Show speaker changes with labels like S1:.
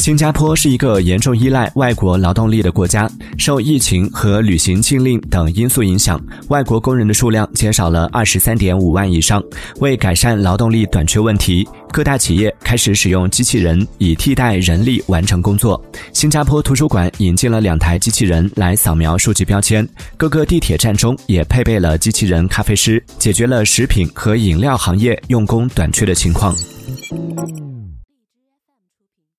S1: 新加坡是一个严重依赖外国劳动力的国家受疫情和旅行禁令等因素影响外国工人的数量减少了二十三点五万以上。为改善劳动力短缺问题各大企业开始使用机器人以替代人力完成工作新加坡图书馆引进了两台机器人来扫描数据标签各个地铁站中也配备了机器人咖啡师解决了食品和饮料行业用工短缺的情况。